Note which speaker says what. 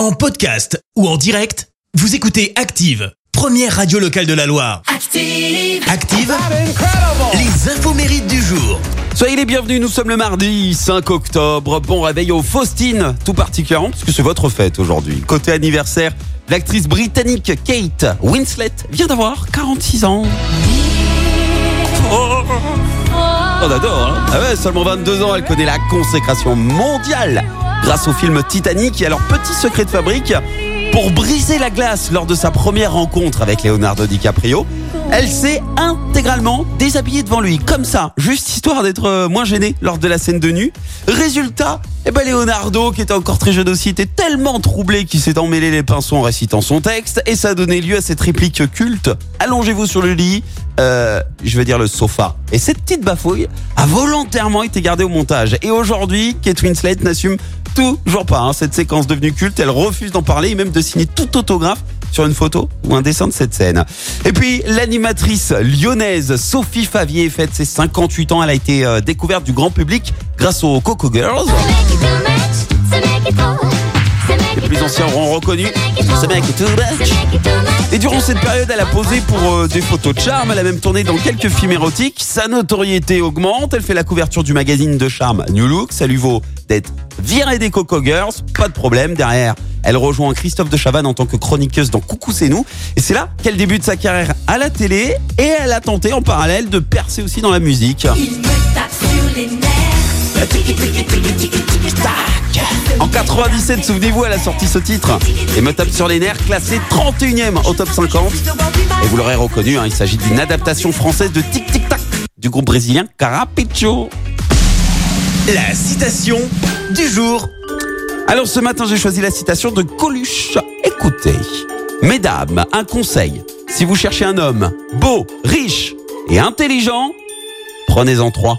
Speaker 1: En podcast ou en direct, vous écoutez Active, première radio locale de la Loire.
Speaker 2: Active.
Speaker 1: Active, les infos mérites du jour.
Speaker 3: Soyez les bienvenus, nous sommes le mardi 5 octobre. Bon réveil aux Faustines, tout particulièrement, parce que c'est votre fête aujourd'hui. Côté anniversaire, l'actrice britannique Kate Winslet vient d'avoir 46 ans. Oh, on adore, hein Ah ouais, seulement 22 ans, elle connaît la consécration mondiale grâce au film Titanic. Et alors, petit secret de fabrique, pour briser la glace lors de sa première rencontre avec Leonardo DiCaprio, elle s'est intégralement déshabillée devant lui, comme ça, juste histoire d'être euh, moins gênée lors de la scène de nu. Résultat, eh ben Leonardo, qui était encore très jeune aussi, était tellement troublé qu'il s'est emmêlé les pinceaux en récitant son texte, et ça a donné lieu à cette réplique culte. Allongez-vous sur le lit, euh, je vais dire le sofa. Et cette petite bafouille a volontairement été gardée au montage. Et aujourd'hui, Kate Winslet n'assume toujours pas hein, cette séquence devenue culte. Elle refuse d'en parler et même de signer tout autographe sur une photo ou un dessin de cette scène. Et puis l'animatrice lyonnaise Sophie Favier fête ses 58 ans. Elle a été euh, découverte du grand public grâce aux Coco Girls. Anciens auront reconnu ce mec est too much. Et durant cette période, elle a posé pour euh, des photos de charme. Elle a même tourné dans quelques films érotiques. Sa notoriété augmente. Elle fait la couverture du magazine de charme New Look. Ça lui vaut d'être virée des Coco Girls. Pas de problème. Derrière, elle rejoint Christophe de Chavannes en tant que chroniqueuse dans Coucou c'est nous. Et c'est là qu'elle débute sa carrière à la télé. Et elle a tenté en parallèle de percer aussi dans la musique.
Speaker 2: Il me tape sur les nerfs.
Speaker 3: 97, souvenez-vous, elle a sorti ce titre. Et me tape sur les nerfs, classé 31e au top 50. Et vous l'aurez reconnu, hein, il s'agit d'une adaptation française de Tic Tic Tac du groupe brésilien Carapicho.
Speaker 1: La citation du jour.
Speaker 3: Alors ce matin, j'ai choisi la citation de Coluche. Écoutez, mesdames, un conseil. Si vous cherchez un homme beau, riche et intelligent, prenez-en trois.